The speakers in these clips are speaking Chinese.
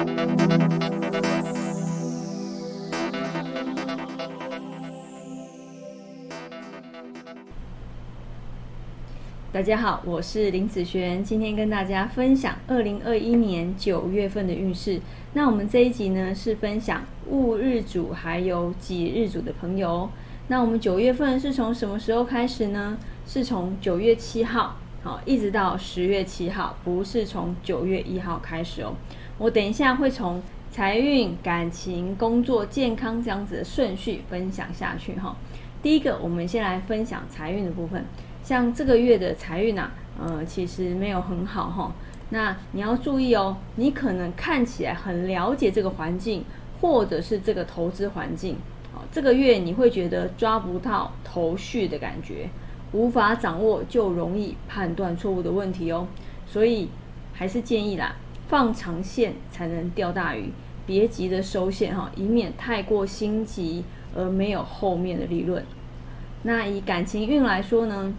大家好，我是林子璇，今天跟大家分享二零二一年九月份的运势。那我们这一集呢是分享戊日主还有己日主的朋友。那我们九月份是从什么时候开始呢？是从九月七号好，一直到十月七号，不是从九月一号开始哦。我等一下会从财运、感情、工作、健康这样子的顺序分享下去哈。第一个，我们先来分享财运的部分。像这个月的财运啊，呃，其实没有很好哈。那你要注意哦，你可能看起来很了解这个环境，或者是这个投资环境，哦，这个月你会觉得抓不到头绪的感觉，无法掌握，就容易判断错误的问题哦。所以还是建议啦，放长线才能钓大鱼，别急着收线哈，以免太过心急而没有后面的利润。那以感情运来说呢？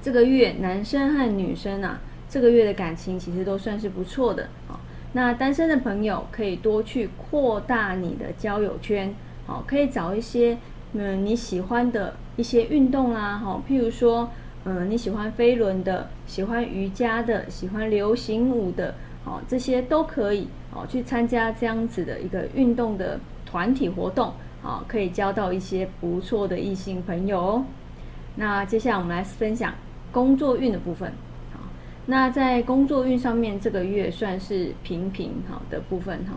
这个月男生和女生啊，这个月的感情其实都算是不错的啊。那单身的朋友可以多去扩大你的交友圈，好，可以找一些嗯你喜欢的一些运动啦，哈，譬如说嗯你喜欢飞轮的，喜欢瑜伽的，喜欢流行舞的，好，这些都可以哦，去参加这样子的一个运动的团体活动，好，可以交到一些不错的异性朋友哦。那接下来我们来分享。工作运的部分，好，那在工作运上面，这个月算是平平好的部分哈。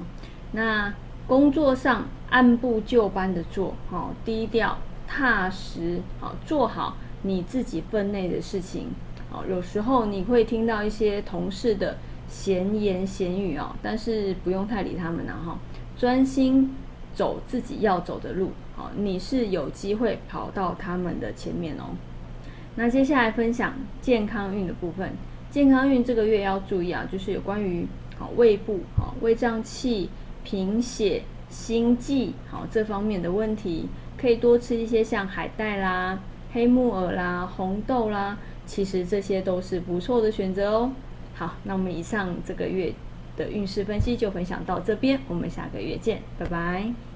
那工作上按部就班的做，好，低调踏实，好，做好你自己分内的事情，好，有时候你会听到一些同事的闲言闲语哦，但是不用太理他们了哈，专心走自己要走的路，好，你是有机会跑到他们的前面哦。那接下来分享健康运的部分。健康运这个月要注意啊，就是有关于好胃部、好胃胀气、贫血、心悸好这方面的问题，可以多吃一些像海带啦、黑木耳啦、红豆啦，其实这些都是不错的选择哦。好，那我们以上这个月的运势分析就分享到这边，我们下个月见，拜拜。